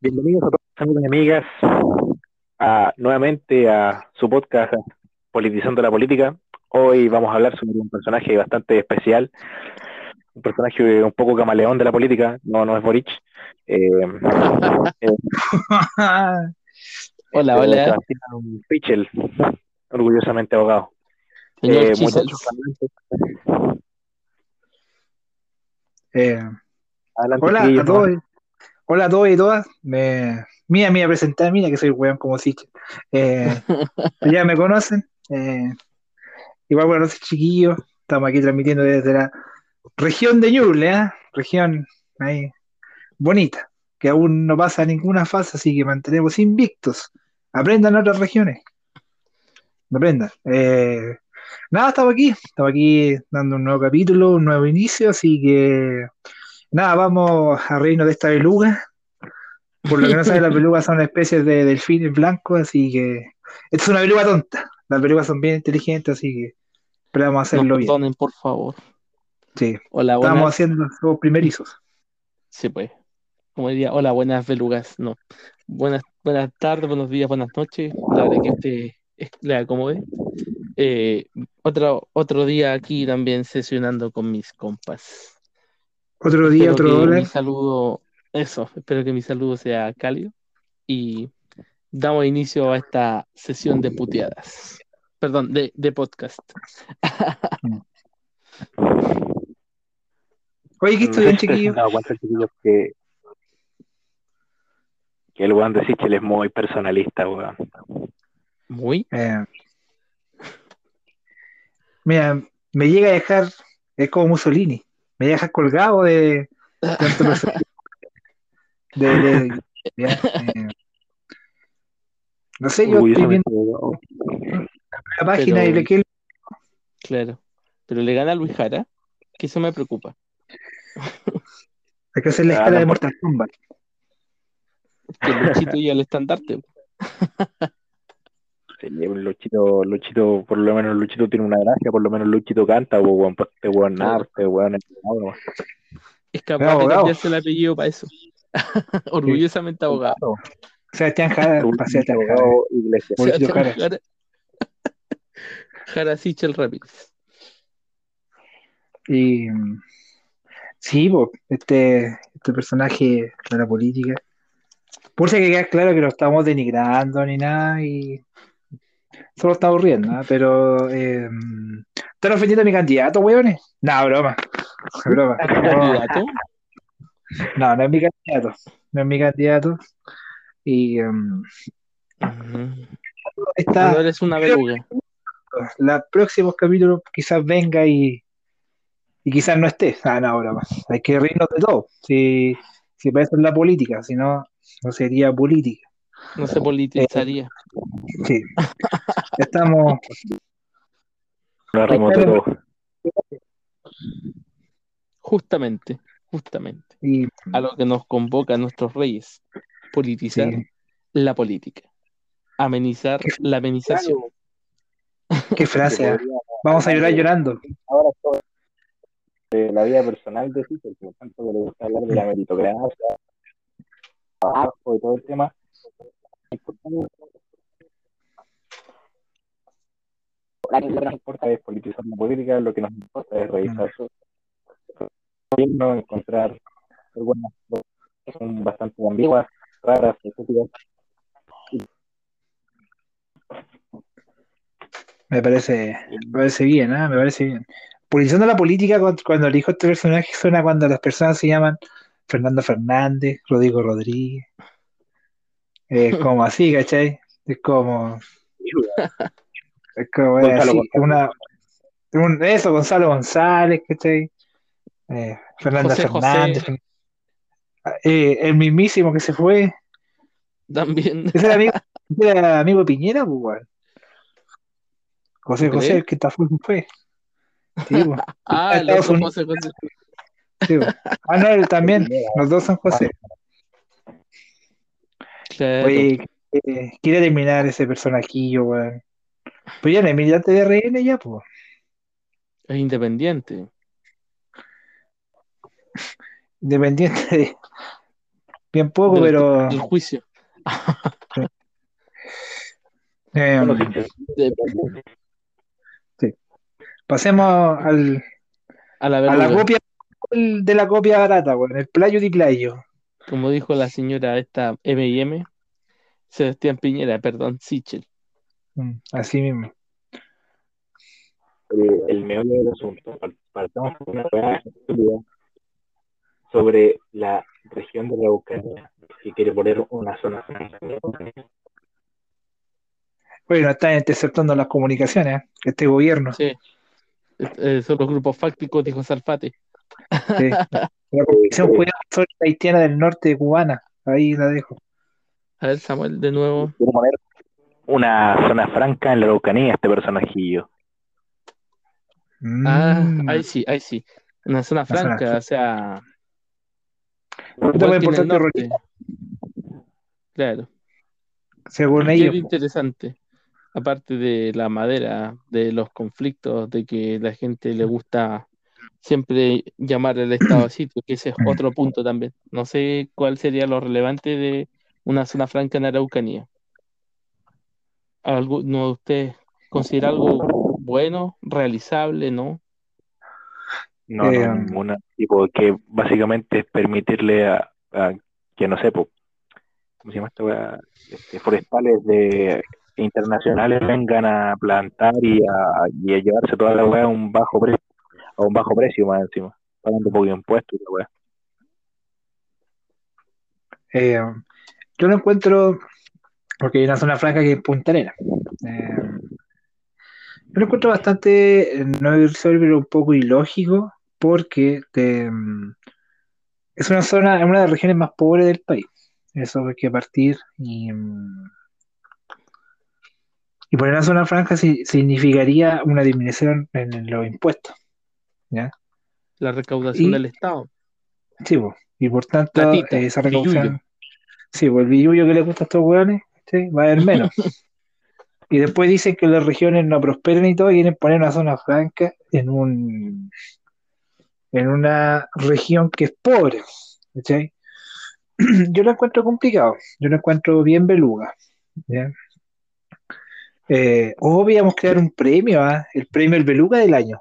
Bienvenidos a todos amigos y amigas a, nuevamente a su podcast Politizando la Política. Hoy vamos a hablar sobre un personaje bastante especial, un personaje un poco camaleón de la política, no, no es Boric. Eh, eh, Hola, hola. Sebastián Fichel, orgullosamente abogado. Señor Eh, muchachos, Eh, adelante, hola a todos. Hola a todos y todas. Me, mía, mía, presentar, mira que soy weón como si. Eh, ya me conocen. Eh, igual buenas noches, chiquillos. Estamos aquí transmitiendo desde la región de Ñuble, ¿eh? Región ahí bonita, que aún no pasa ninguna fase, así que mantenemos invictos. Aprendan otras regiones. Aprendan. Eh, nada, estamos aquí. Estamos aquí dando un nuevo capítulo, un nuevo inicio, así que nada, vamos a reírnos de esta beluga. Por lo que no saben, las belugas son especies de delfines blancos, así que esta es una beluga tonta. Las belugas son bien inteligentes, así que esperamos Nos hacerlo bien. perdonen, por favor. Sí, Hola, estamos buenas. haciendo los primerizos. Sí, pues. Como diría, hola, buenas belugas. No. Buenas, buenas tardes, buenos días, buenas noches. La verdad que este es le acomode. Eh, otro, otro día aquí también sesionando con mis compas. Otro día, Espero otro dólar. mi saludo, eso, espero que mi saludo sea cálido y damos inicio a esta sesión de puteadas. Perdón, de, de podcast. Oye, ¿qué No estudian, chiquillos? dado cuenta, chiquillos, que, que el weón de Sichel es muy personalista, weón. Muy. Eh, mira, me llega a dejar, es como Mussolini, me llega a dejar colgado de, de De, no sé, yo estoy viendo la página y le que Claro. Pero le gana a Luis Jara, que eso me preocupa. hay que hacer la Ah, escala de. Mortal Kombat. Que Luchito ya el estandarte. Sí, un Luchito, Luchito, por lo menos Luchito tiene una gracia, por lo menos Luchito canta, weón, este weón nada, este weón es capaz de cambiarse el apellido para eso. Orgullosamente abogado. Sebastián Jara, Jara. abogado Luchito Sebastián Jara. Jara. Jara Sichel Rápidos. Y sí, este, este personaje de la política. Por si que quedar claro que no estamos denigrando ni nada y solo estamos riendo. Pero eh, ¿están ofendiendo a mi candidato, weones? No, broma. broma. Candidato. No, no es mi candidato. No es mi candidato. Y Ujú. está, No eres una beluga. los próximos capítulos quizás venga y, y quizás no esté. Ah, no, broma. Hay que reírnos de todo. Si, si para eso es la política, si no, no sería política. No se politizaría. Sí. Estamos. Todo. Justamente, justamente. Y, A lo que nos convoca nuestros reyes. Politizar sí. la política. Amenizar la amenización. Qué frase. Vamos a llorar llorando. Ahora todo de la vida personal de Sichel, por tanto que le gusta hablar de la meritocracia, trabajo y todo el tema. Lo que nos importa es politizar la política, lo que nos importa es revisar su gobierno, encontrar algunas cosas que son bastante ambiguas, raras, estúpidas. Me parece, me parece bien, ¿ah? Me parece bien. Politizando la política, cuando, elijo este personaje, suena cuando las personas se llaman Fernando Fernández, Rodrigo Rodríguez. Es como así, ¿cachai? Es como. Es como así, una, un- eso, Gonzalo González, ¿cachai? Eh, Fernanda José José. Fernández. eh, el mismísimo que se fue. También. Ese era amigo, era amigo de Piñera, pues, weón. José ¿Tú José, el que está fue, fue. Sí, pues, Ah, el Estados otro Unidos. José José. sí, pues. Ah, no, él también. Los dos son José. Claro. Oye, eh, quiere terminar ese personajillo, weón. Pues ya es militante de RN ya, pues. Es independiente. Independiente de. bien poco, del- pero del juicio. eh, Bueno, sí, De- pasemos al, a la a la verduga. copia de la copia barata, weón, el playo di playo. Como dijo la señora esta M&M, Sebastián Piñera, perdón, Sichel. Mm, Así mismo. el, el meollo del asunto. Par- Partamos con una sobre la región de la Araucanía, que quiere poner una zona franca. Bueno, están interceptando las comunicaciones, ¿eh? este gobierno. Sí. Eh, son los grupos fácticos, dijo Salfate. sí. La Comisión Judicial Haitiana del Norte cubana. Ahí la dejo. A ver, Samuel, de nuevo. Una zona franca en la Araucanía, este personajillo. Ah, Mm. ahí sí, ahí sí. Una zona franca, o sea, igual norte. terrorista, Claro. según ellos. interesante. Aparte de la madera, de los conflictos, de que la gente le gusta siempre llamar al estado de sitio, que ese es otro punto también. No sé cuál sería lo relevante de una zona franca en Araucanía. ¿Alguno de ustedes considera algo bueno, realizable, no? No, Eh, no, ninguna. Tipo, que básicamente es permitirle a, a que no sé, po, ¿cómo se llama esta weá? Este, forestales de internacionales vengan a plantar y a, y a llevarse toda la weá a un bajo precio, a un bajo precio más encima, pagando poco impuesto y la weá. Eh, yo lo encuentro, porque hay una zona franca que es Punta Arenas. Eh, yo lo encuentro bastante, eh, no irrisorio, pero un poco ilógico, porque te, mm, es una zona, es una de las regiones más pobres del país. Eso hay que partir y, mm, y poner una zona franca si- significaría una disminución en los impuestos. ¿ya? La recaudación Y- del Estado. Sí, y por tanto, eh, esa recaudación, sí, pues el billullo que le gusta a estos hueones, ¿sí? va a haber menos. y después dicen que las regiones no prosperan y todo, y quieren poner una zona franca en un en una región que es pobre. ¿cachai? Yo lo encuentro complicado, yo lo encuentro bien beluga. ¿ya? Eh, o podríamos crear un premio, ¿ah? el premio El Beluga del año.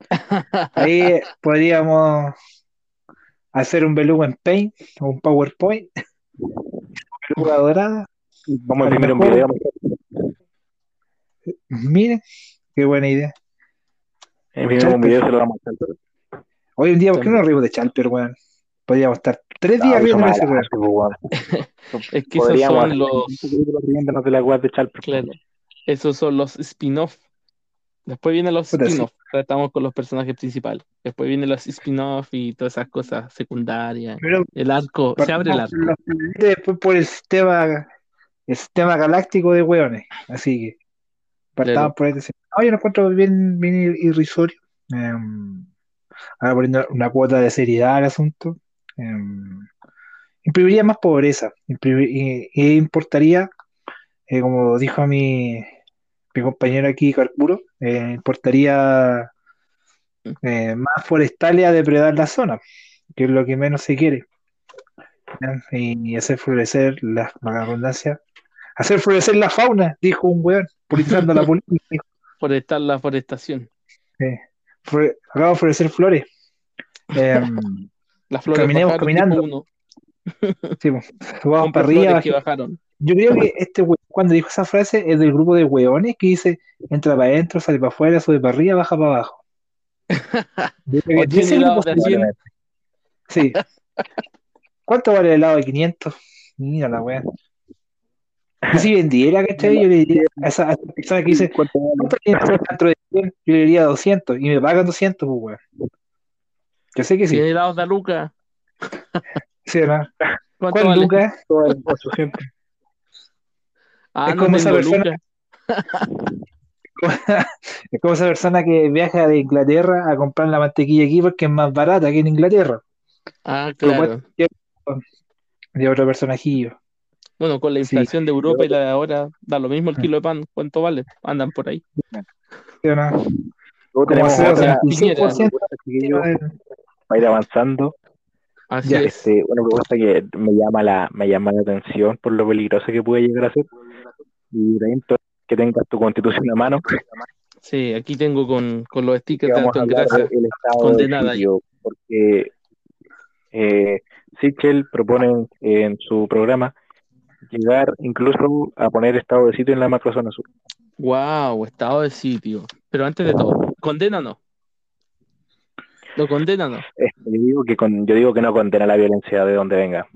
Ahí podríamos hacer un beluga en Paint o un PowerPoint. Beluga dorada. Vamos a imprimir un video, Miren, qué buena idea. imprimir un video se lo vamos a hacer. Hoy en día, ¿por qué no reímos de Chalper, weón? Podríamos estar tres días más ese weón. pues, weón. Es que esos son los, de la weá de Chalper. claro, esos son los spin-off. Después vienen los spin-off, tratamos con los personajes principales. Después vienen los spin-off y todas esas cosas secundarias. Pero El arco, se abre el arco. después por el sistema, el sistema galáctico de weones. Así que partamos Claro. por este. No, yo lo encuentro bien, bien irrisorio. Em, ahora poniendo una cuota de seriedad al asunto. em, imprimiría más pobreza. imprimi- y, y importaría, eh, como dijo mi, mi compañero aquí, Carcuro, eh, importaría eh, más forestales a depredar la zona, que es lo que menos se quiere. Y, hacer florecer la, la redundancia. Hacer florecer la fauna, dijo un weón, politizando la política. Forestar la forestación. "Flore- Acabo de florecer flores. Em, Las flores Caminemos caminando. uno. sí, Compra para arriba. que bajaron. Yo creo que este cuando dijo esa frase, es del grupo de weones que dice: entra para adentro, sale para afuera, sube para arriba, baja para abajo. Yo creo O que de tiene ese helados grupo de se- 100. Sí. ¿Cuánto vale el helado de 500? Mira la weá. Yo si vendiera, ¿cachai? Yo le diría a esa, a esa persona que dice, ¿Cuánto tienes dentro de 100? Yo le diría 200 y me pagan 200, pues weón. Yo sé que sí. Tiene helados de Luca. Sí, ¿no? ¿Cuánto ¿Cuál vale? Lucas? Todo el 800. Ah, Es no como esa persona- Luca. Es como esa persona que viaja de Inglaterra a comprar la mantequilla aquí porque es más barata que en Inglaterra. Ah, Pero claro. De otro personajillo. Bueno, con la Sí. inflación de Europa y la de ahora, da lo mismo el kilo de pan. ¿Cuánto vale? Andan por ahí. ¿Sí o no? Luego Como otra, 25% chiquillos, para ir avanzando. Así Ya, es. Este, una propuesta que me llama la, me llama la atención por lo peligrosa que puede llegar a ser. Y que tengas tu constitución a mano, Sí, aquí tengo con, con los stickers de a Gracia. condenada de sitio, porque eh, Sichel propone en su programa llegar incluso a poner estado de sitio en la macrozona sur. Wow, estado de sitio. Pero antes de todo, ¿condena no? ¿Lo condena no? Yo digo que con, yo digo que no condena la violencia de donde venga.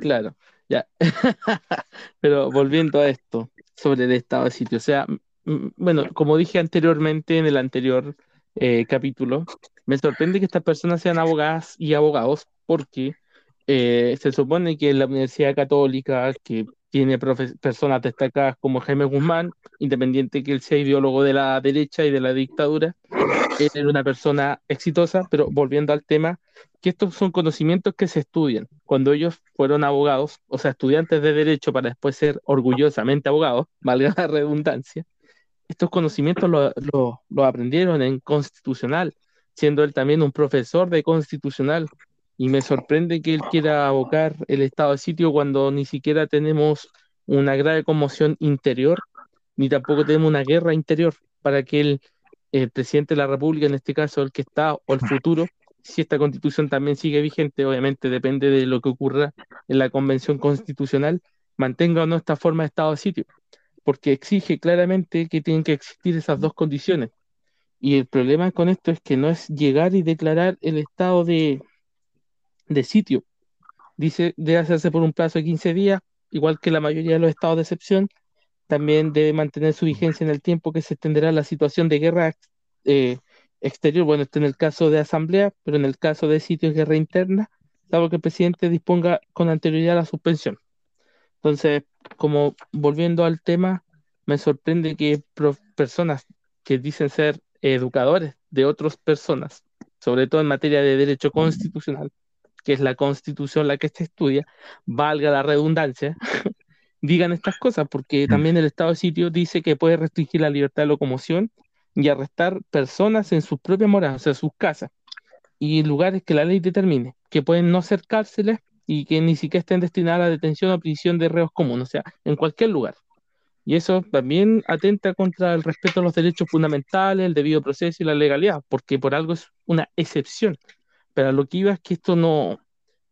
Claro, ya. Pero volviendo a esto, sobre el estado de sitio. O sea, bueno, como dije anteriormente en el anterior eh, capítulo, me sorprende que estas personas sean abogadas y abogados porque eh, se supone que la Universidad Católica, que tiene personas destacadas como Jaime Guzmán, independiente que él sea ideólogo de la derecha y de la dictadura, él era una persona exitosa, pero volviendo al tema, que estos son conocimientos que se estudian. Cuando ellos fueron abogados, o sea, estudiantes de derecho para después ser orgullosamente abogados, valga la redundancia, estos conocimientos los lo, lo aprendieron en constitucional, siendo él también un profesor de constitucional. Y me sorprende que él quiera abocar el estado de sitio cuando ni siquiera tenemos una grave conmoción interior, ni tampoco tenemos una guerra interior para que el, presidente de la República, en este caso el que está o el futuro, si esta constitución también sigue vigente, obviamente depende de lo que ocurra en la convención constitucional, mantenga o no esta forma de estado de sitio, porque exige claramente que tienen que existir esas dos condiciones. Y el problema con esto es que no es llegar y declarar el estado de, de sitio. Dice, debe hacerse por un plazo de 15 días, igual que la mayoría de los estados de excepción. También debe mantener su vigencia en el tiempo que se extenderá la situación de guerra eh, exterior. Bueno, este en el caso de asamblea, pero en el caso de sitio de guerra interna, salvo que el presidente disponga con anterioridad la suspensión. Entonces, como volviendo al tema, me sorprende que personas que dicen ser educadores de otras personas, sobre todo en materia de derecho constitucional, que es la constitución la que se estudia, valga la redundancia, digan estas cosas, porque también el estado de sitio dice que puede restringir la libertad de locomoción y arrestar personas en sus propias moradas, o sea, sus casas, y lugares que la ley determine, que pueden no ser cárceles y que ni siquiera estén destinadas a la detención o prisión de reos comunes, o sea, en cualquier lugar. Y eso también atenta contra el respeto a los derechos fundamentales, el debido proceso y la legalidad, porque por algo es una excepción. Pero lo que iba es que esto no,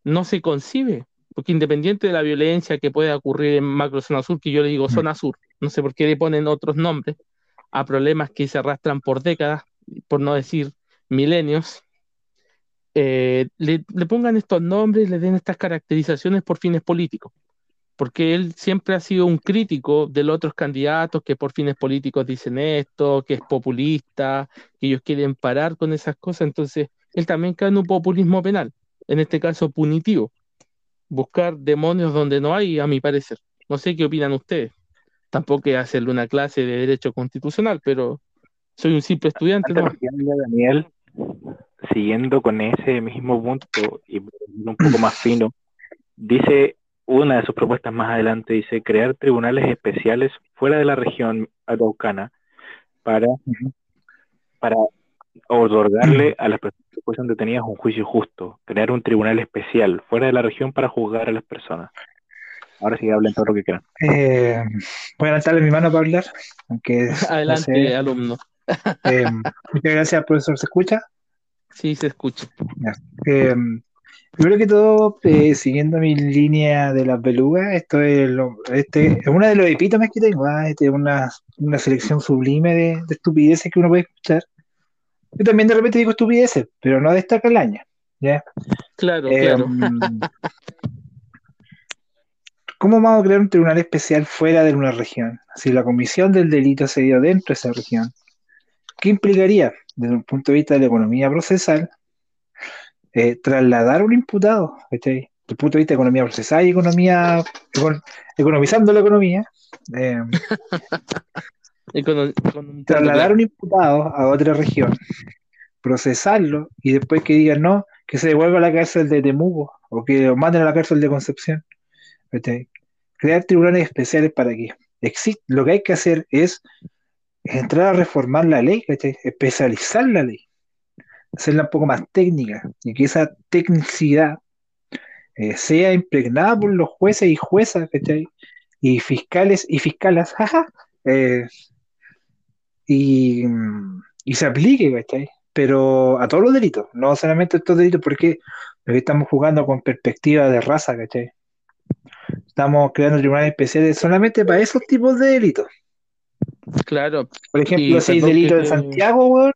no se concibe, porque independiente de la violencia que pueda ocurrir en macro zona sur, que yo le digo zona sur, no sé por qué le ponen otros nombres, a problemas que se arrastran por décadas, por no decir milenios, eh, le, le pongan estos nombres, le den estas caracterizaciones por fines políticos porque él siempre ha sido un crítico de los otros candidatos que por fines políticos dicen esto, que es populista, que ellos quieren parar con esas cosas, entonces él también cae en un populismo penal, en este caso punitivo, buscar demonios donde no hay, a mi parecer. No sé qué opinan ustedes. Tampoco es hacerle una clase de derecho constitucional, pero soy un simple estudiante. ¿no? Daniel, siguiendo con ese mismo punto y un poco más fino, dice una de sus propuestas más adelante, dice crear tribunales especiales fuera de la región araucana para, para otorgarle a las personas que fuesen detenidas un juicio justo, crear un tribunal especial fuera de la región para juzgar a las personas. Ahora sí hablen todo lo que quieran. Eh, voy a levantarle mi mano para hablar, aunque no Adelante, sé. alumno. Eh, muchas gracias, profesor. ¿Se escucha? Sí, se escucha. Eh, primero que todo, eh, siguiendo mi línea de las belugas, esto es, lo- este, es uno de los epítomes que tengo, ¿ah? Este es una, una selección sublime de, de estupideces que uno puede escuchar. Yo también de repente digo estupideces, pero no de esta calaña, ¿ya? Claro, Eh, claro. ¿Cómo vamos a crear un tribunal especial fuera de una región? Si la comisión del delito se dio dentro de esa región, ¿qué implicaría, desde un punto de vista de la economía procesal, eh, trasladar un imputado, ¿cachai? Desde el punto de vista de economía procesal y economía, econ- economizando la economía, eh, Trasladar un imputado a otra región, procesarlo y después que digan no, que se devuelva a la cárcel de Temuco o que lo manden a la cárcel de Concepción. Crear tribunales especiales para que exista. Lo que hay que hacer es entrar a reformar la ley, especializar la ley, hacerla un poco más técnica y que esa tecnicidad eh, sea impregnada por los jueces y juezas. Y fiscales y fiscalas, jaja, eh, y, y se aplique, ¿cachai? Pero a todos los delitos, no solamente a estos delitos, porque, estamos jugando con perspectiva de raza, ¿cachai? Estamos creando tribunales especiales solamente para esos tipos de delitos. Claro. Por ejemplo, Y si hay perdón delitos que en te- Santiago, weón,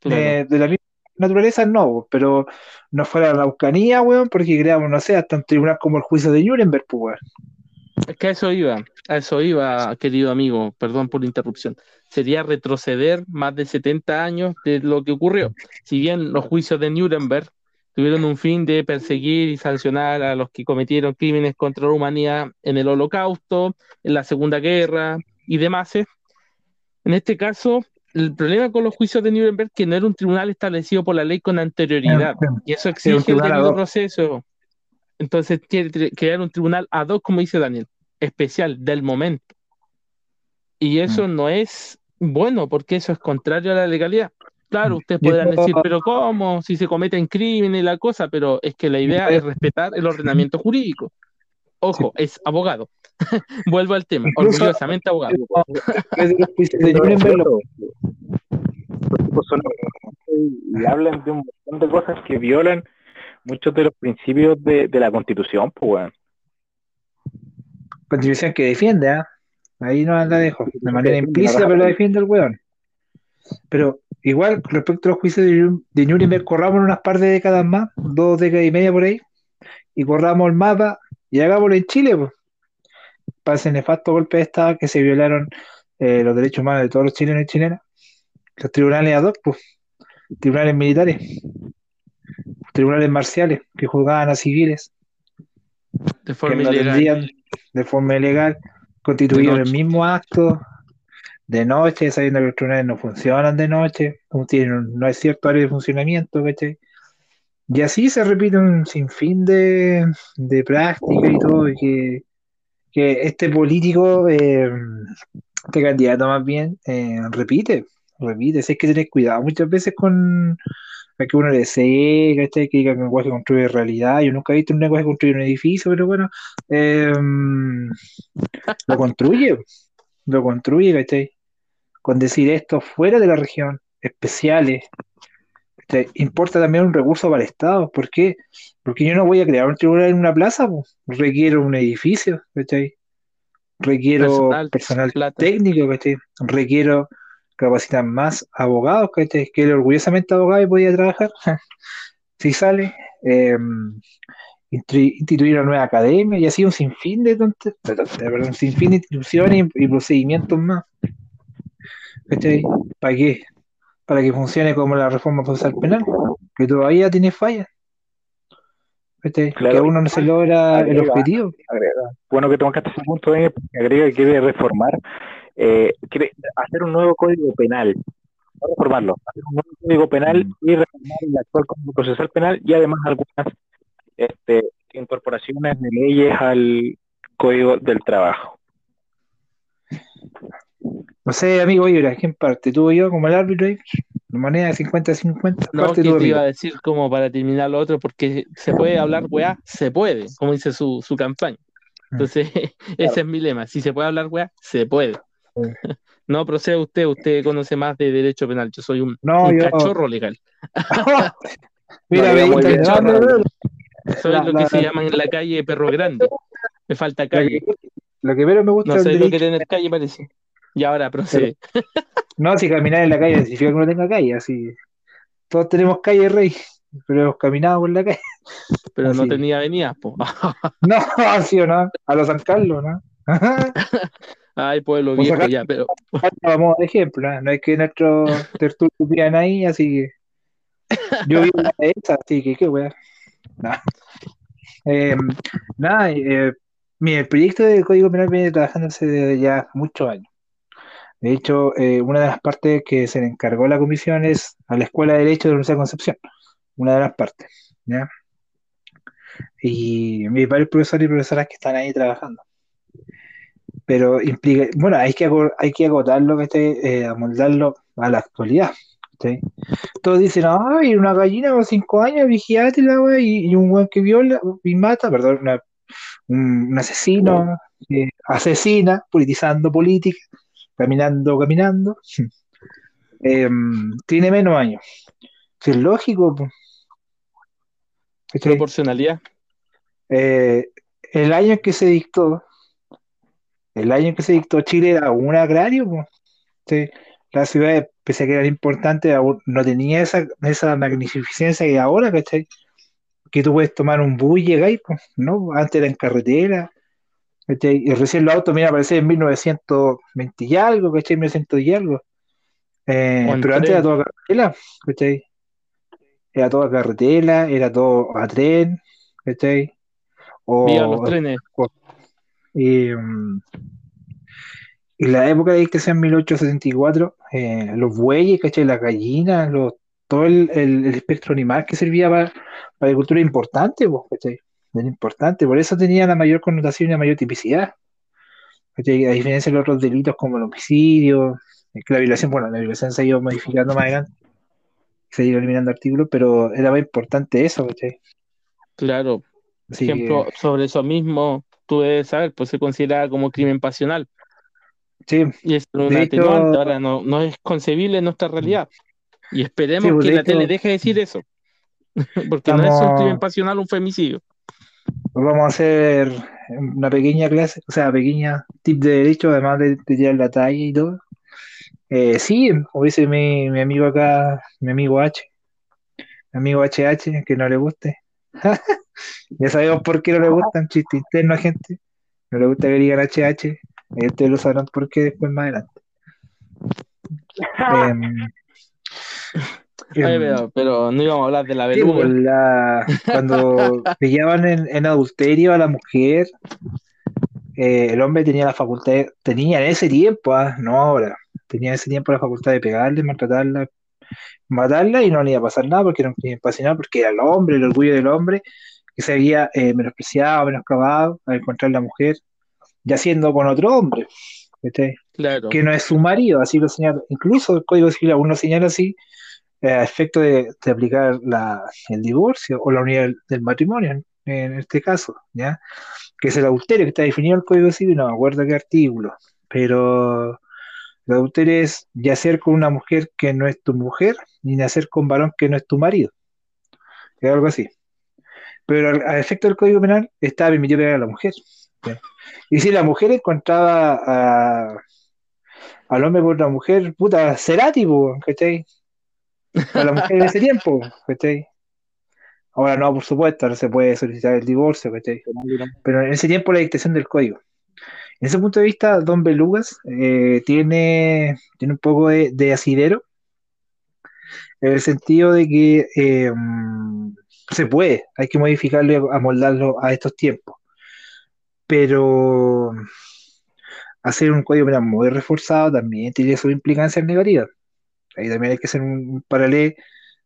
claro. eh, de la misma naturaleza, no, pero no fuera la Araucanía, weón, porque creamos, no sé, hasta un tribunal como el juicio de Nuremberg, pues, weón. Es que a eso iba, a eso iba, querido amigo, perdón por la interrupción. Sería retroceder más de 70 años de lo que ocurrió. Si bien los juicios de Nuremberg tuvieron un fin de perseguir y sancionar a los que cometieron crímenes contra la humanidad en el Holocausto, en la Segunda Guerra y demás, ¿eh? en este caso, el problema con los juicios de Nuremberg es que no era un tribunal establecido por la ley con anterioridad. Y eso exige ad debido proceso. Entonces quiere tre- crear un tribunal ad hoc, como dice Daniel, especial del momento. Y eso no es bueno, porque eso es contrario a la legalidad. Claro, ustedes Yo podrán decir, pero ¿cómo? Si se cometen crímenes y la cosa, pero es que la idea es respetar el ordenamiento jurídico. Ojo, es abogado. Vuelvo al tema, Incluso- orgullosamente abogado. Y hablan de un montón de cosas que violan muchos de los principios de, de la Constitución, pues, weón. constitución que defiende, ¿ah? Ahí no la dejo, de manera implícita, pero la defiende el weón. Pero igual, respecto a los juicios de Nuremberg, corramos unas par de décadas más, dos décadas y media por ahí, y corramos el mapa y hagámoslo en Chile, pues. Para ese nefasto golpe de Estado que se violaron eh, los derechos humanos de todos los chilenos y chilenas. Los tribunales ad hoc, pues. Tribunales militares, tribunales marciales que juzgaban a civiles De que forma no ilegal. tendrían de forma ilegal, constituido De el mismo acto de noche, sabiendo que los tribunales no funcionan de noche, tienen no es cierto área de funcionamiento, ¿cachai? Y así se repite un sinfín de, de prácticas y todo, y que, que este político, eh, este candidato más bien, eh, repite, repite, si hay que tener cuidado muchas veces con a que uno le sé, ¿cachai? Que diga que un lenguaje construye realidad. Yo nunca he visto un lenguaje construir un edificio, pero bueno, eh, lo construye, lo construye, ¿cachai? Con decir esto fuera de la región, especiales. ¿cachai? Importa también un recurso para el Estado. ¿Por qué? Porque yo no voy a crear un tribunal en una plaza, pues. requiero un edificio, ¿cachai? Requiero Personal, personal técnico, ¿cachai? Requiero capacitar más abogados, ¿cachai? Que él orgullosamente abogado y podía trabajar. si sale, eh, instru- instituir una nueva academia y así un sinfín de, tonte- perdón, un sinfín de instituciones y, y procedimientos más. ¿Cachai? ¿Para qué? Para que funcione como la reforma procesal penal, que todavía tiene fallas. ¿Cachai? Claro. Que aún no se logra el objetivo. Agrega. Bueno que tomaste ese punto, eh, agrega que quiere reformar, eh, quiere hacer un nuevo código penal, no reformarlo, hacer un nuevo código penal y reformar el actual código procesal penal y además algunas este, incorporaciones de leyes al código del trabajo. No sé, amigo, mira, ¿quién parte? ¿Tú o yo como el árbitro? De manera 50-50. No, parte que tú, te iba a decir como para terminar lo otro, porque se puede hablar weá, se puede, como dice su, su campaña. Entonces, ese es mi lema. Si se puede hablar weá, se puede. No procede usted, usted conoce más de derecho penal. Yo soy un, No, un yo- cachorro legal. Mira, No, me ya, muy diste bien, el chorro. nombre, Soy La- lo la- que se llama en la calle perro grande. Me falta calle. lo que menos me gusta No es sé lo que tener calle parece. Y ahora procede. No, si caminar en la calle significa que uno tenga calle, así. Todos tenemos calle, rey, pero hemos caminado por la calle. Pero no tenía avenidas, po. No, así o no, a los San Carlos, ¿no? Ay, pueblo Pues viejo, ya, pero Vamos de ejemplo, ¿no? No es que nuestros tertulios vivan ahí, así que. Yo vivo en la de esa, así que qué weá. Eh, nada, eh, mira, el proyecto de Código Penal viene trabajándose desde ya muchos años. De hecho, eh, una de las partes que se le encargó la comisión es a la Escuela de Derecho de la Universidad de Concepción. Una de las partes, ¿ya? Y hay varios profesores y profesoras que están ahí trabajando. Pero implica, bueno, hay que, hay que agotarlo, que esté, amoldarlo a la actualidad. ¿cachai? Todos dicen, ay, una gallina con cinco años, vigilate la wea, y, un weón que viola y mata, perdón, una- un, un asesino, eh, asesina, politizando política, caminando, caminando, em, tiene menos años. Si es lógico. ¿Cachai? Proporcionalidad. Eh, el año en que se dictó, el año en que se dictó Chile era un agrario. Sí, Las ciudades, pese a que eran importantes, aún no tenía esa, esa magnificencia que ahora, ¿cachai? Que tú puedes tomar un bus y llegáis, po, ¿no? Antes era en carretera, ¿cachai? Y recién los autos, mira, aparecen en 1920 y algo, ¿cachai? 1900 y algo. Eh, O pero antes era toda carretera, ¿cachai? Era toda carretera, era todo a tren, ¿cachai? Viva los O, trenes. En la época de dictación 1874, eh, los bueyes, ¿cachai? Las gallinas, los, todo el, el- el espectro animal que servía para, para la agricultura importante, pues, ¿cachai? Era importante, por eso tenía la mayor connotación y la mayor tipicidad, ¿cachai? A diferencia de los otros delitos como el homicidio, eh, que la violación, bueno, la violación se ha ido modificando más adelante, se ha ido eliminando artículos, pero era más importante eso, ¿cachai? Claro. Así ejemplo, que, sobre eso mismo, tú debes saber, pues se considera como crimen pasional. sí, Y es un De atenuante, hecho- ahora no, no es concebible en nuestra realidad. Y esperemos Sí, pues, que de la tele hecho- deje de decir eso. Porque no es un Estamos- crimen pasional, un femicidio. Vamos a hacer una pequeña clase, o sea, pequeña tip de derecho, además de, de tirar la talla y todo. Eh, sí, como dice mi, mi amigo acá, mi amigo H, mi amigo HH, que no le guste. Ya sabemos por qué no le gusta, un chiste interno a gente. No le gusta que digan HH, y ustedes lo sabrán por qué después más adelante. Em, Oye, em, pero, pero no íbamos a hablar de la Sí, pues, la- cuando pillaban en, en adulterio a la mujer, eh, el hombre tenía la facultad, de- tenía en ese tiempo, ah, no ahora, tenía en ese tiempo la facultad de pegarle, maltratarla, matarla y no le iba a pasar nada porque era un crimen pasional, porque era el hombre, el orgullo del hombre, que se había eh, menospreciado, menoscabado al encontrar la mujer, ya siendo con otro hombre. Claro. que no es su marido, así lo señala. Incluso el Código Civil aún lo señala así, eh, a efecto de, de aplicar la, el divorcio o la unidad del, del matrimonio, en, en este caso, ¿ya? Que es el adulterio que está definido en el Código Civil, no me acuerdo qué artículo, pero el adulterio es yacer con una mujer que no es tu mujer, ni nacer con varón que no es tu marido, es algo así. Pero al, efecto del Código Penal está permitido pegar a la mujer. Y si la mujer encontraba a, al hombre por una mujer, puta, Cerati, ¿cachai? Para la mujer en ese tiempo, ¿cachai? Ahora no, por supuesto, ahora se puede solicitar el divorcio, ¿cachai? Pero en ese tiempo la dictación del código. En ese punto de vista, Don Belugas eh, tiene, tiene un poco de, de asidero, en el sentido de que mm, se puede, hay que modificarlo y amoldarlo a estos tiempos. Pero hacer un código penal muy reforzado también tiene sus implicancias negativas. Ahí también hay que hacer un, paralelo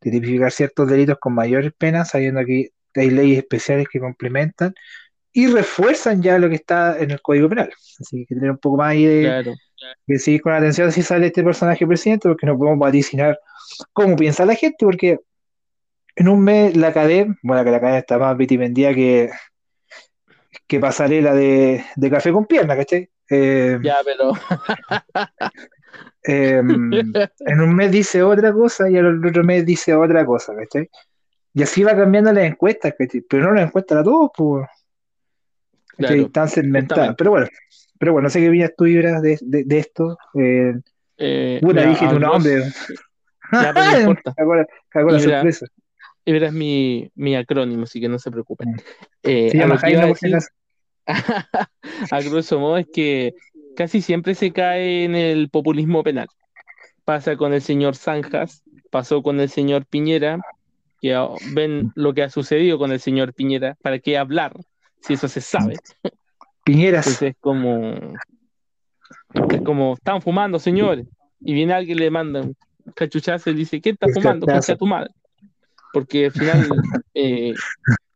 de tipificar ciertos delitos con mayores penas, sabiendo que hay leyes especiales que complementan y refuerzan ya lo que está en el Código Penal. Así que tener un poco más ahí de, Claro. de seguir con atención si sale este personaje presidente, porque no podemos vaticinar cómo piensa la gente, porque en un mes la cadena, bueno, que la cadena está más vitivendida que, que pasarela de, de café con pierna, ¿cachai? Eh, Ya, pero eh, en un mes dice otra cosa y al otro mes dice otra cosa, ¿cachai? Y así va cambiando las encuestas, ¿cachai? Pero no las encuestas a todos, pues. Están segmentadas. Pero bueno, pero bueno, no sé qué viñas tú vibras de, de, de esto. Eh, eh, mira, dije tu nombre. Ya, pero no importa. Cagó la, sorpresa. Y verás mi, mi acrónimo, así que no se preocupen. Eh, Se a Jaime, decir, a grosso modo, es que casi siempre se cae en el populismo penal. Pasa con el señor Zanjas, pasó con el señor Piñera, que ven lo que ha sucedido con el señor Piñera, ¿para qué hablar? Si eso se sabe. Piñeras. Entonces es como, es como, están fumando, señores. Y viene alguien y le manda un cachuchazo y dice, ¿qué está El fumando? Concha tu madre. Porque al final, eh,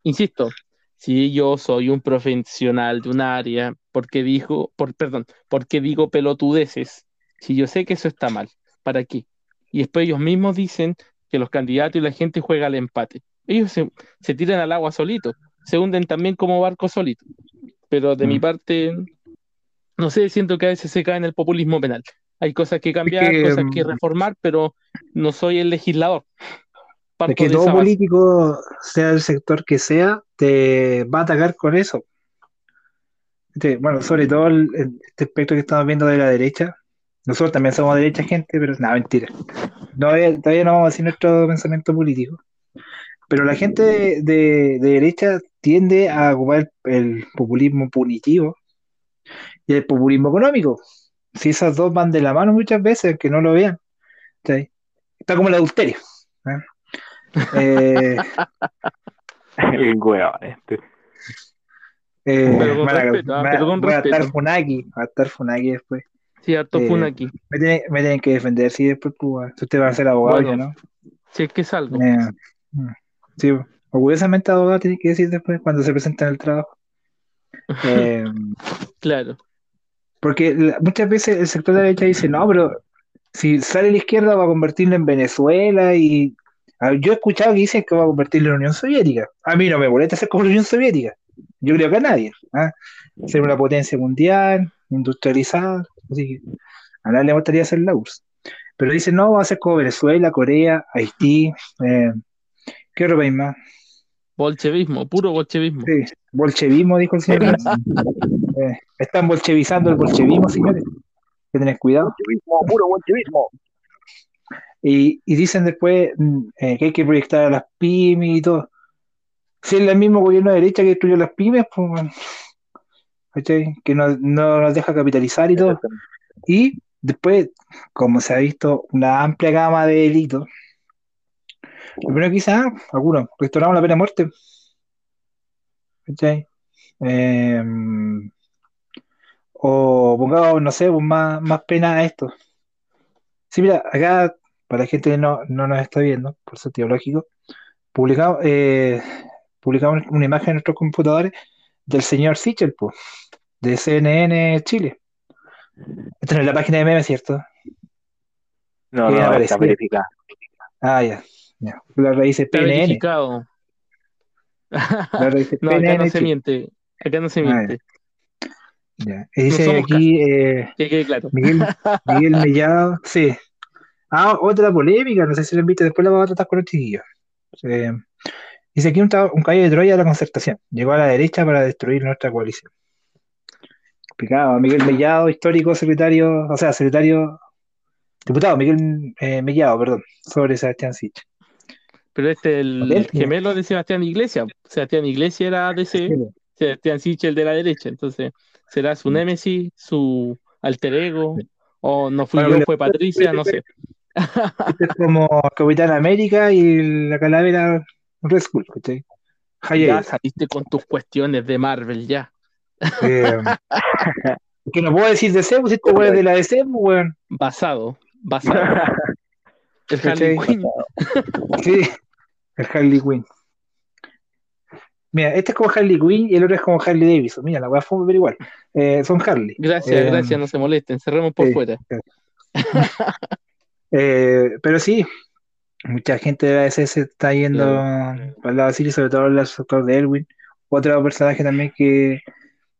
insisto, si yo soy un profesional de un área, porque dijo, por, perdón, porque digo pelotudeces, si yo sé que eso está mal, ¿para qué? y después ellos mismos dicen que los candidatos y la gente juega al empate. Ellos se, se tiran al agua solitos, se hunden también como barco solito. Pero de mi Mm. parte, no sé, siento que a veces se cae en el populismo penal. Hay cosas que cambiar, que, cosas que mm, reformar, pero no soy el legislador. Parto que todo base. político, sea el sector que sea, te va a atacar con eso. Este, bueno, sobre todo el, el- este aspecto que estamos viendo de la derecha. Nosotros también somos derecha, gente, pero nada, mentira. No, todavía, no vamos a decir nuestro pensamiento político. Pero la gente de, de- de derecha tiende a ocupar el populismo punitivo y el populismo económico. Si esas dos van de la mano muchas veces, que no lo vean. Está como el adulterio. ¿eh? Eh, El hueón este. eh, Pero con respeto, ah, van a- pero con voy a estar. Funaki, va a estar Funaki después. Sí, harto Eh, fun aquí. Me tienen, me tienen que defender, sí, después, si ustedes van a ser abogados, Bueno, yo no. Si es que salgo. Eh, mm, sí, orgullosamente abogado tiene que decir después cuando se presenta en el trabajo. Eh, Claro. porque muchas veces el sector de la derecha dice, no, pero si sale la izquierda va a convertirlo en Venezuela y yo he escuchado que dicen que va a convertirlo en Unión Soviética. A mí no me molesta ser como la Unión Soviética. Yo creo que a nadie. ¿ah? Ser una potencia mundial, industrializada. Así que a nadie le gustaría ser la URSS. Pero dicen, no, va a ser como Venezuela, Corea, Haití. eh, ¿qué otro país más? Bolchevismo, puro bolchevismo. Sí, bolchevismo, dijo el señor. Eh, están bolchevizando el bolchevismo, señores. Hay que tener cuidado. Bolchevismo, puro bolchevismo. Y, y dicen después mm, eh, que hay que proyectar a las pymes y todo. Si es el mismo gobierno de derecha que destruyó las pymes, pues, bueno, ¿cachai? que no, no nos deja capitalizar y todo. Y después, como se ha visto una amplia gama de delitos, primero quizás, algunos, restauramos la pena de muerte. ¿Cachai? Eh, o pongamos, no sé, pues, más, más pena a esto. Sí, mira, acá, para la gente que no, no nos está viendo, por sentido lógico, publicamos, eh, publicamos una imagen en nuestros computadores del señor Sichel, pues, de CNN Chile. Esta no es la página de memes, ¿cierto? No, no, está verificada. Ah, ya. ya. La raíz es PNN. verificado. La raíz es No, acá no se miente. Acá no se Ah, miente. Ya. Y dice aquí eh, Que quede claro. Miguel, Miguel Mellado. Sí. Ah, otra polémica, no sé si lo han visto, después la vamos a tratar con los chiquillos. Eh, dice aquí un, un caballo de Troya de la concertación. Llegó a la derecha para destruir nuestra coalición. Explicaba Miguel Mellado, histórico secretario, o sea, secretario, diputado Miguel eh, Mellado, perdón, sobre Sebastián Sich. Pero este es el Potente. gemelo de Sebastián Iglesias. Sebastián Iglesias era DC, Sebastián Sichel de la derecha. Entonces, será su némesis, su alter ego, o no fui Bueno, yo, fue Patricia, no sé. Este es como Capitán América y la calavera Red Skull, ¿cachai? Ya saliste con tus cuestiones de Marvel, ya. Eh, que no puedo decir DC, pues este weón es de la DC, pues weón. Basado, basado. El. Harley Quinn. Sí, el Harley Quinn. Mira, este es como Harley Quinn y el otro es como Harley Davidson. Mira, la weá fue pero igual. Eh, son Harley. Gracias, Eh, gracias, no se molesten, cerremos por sí. fuera. Eh, pero sí, mucha gente de la se está yendo Claro. el lado así, sobre todo el sector de Elwin. Otro personaje también que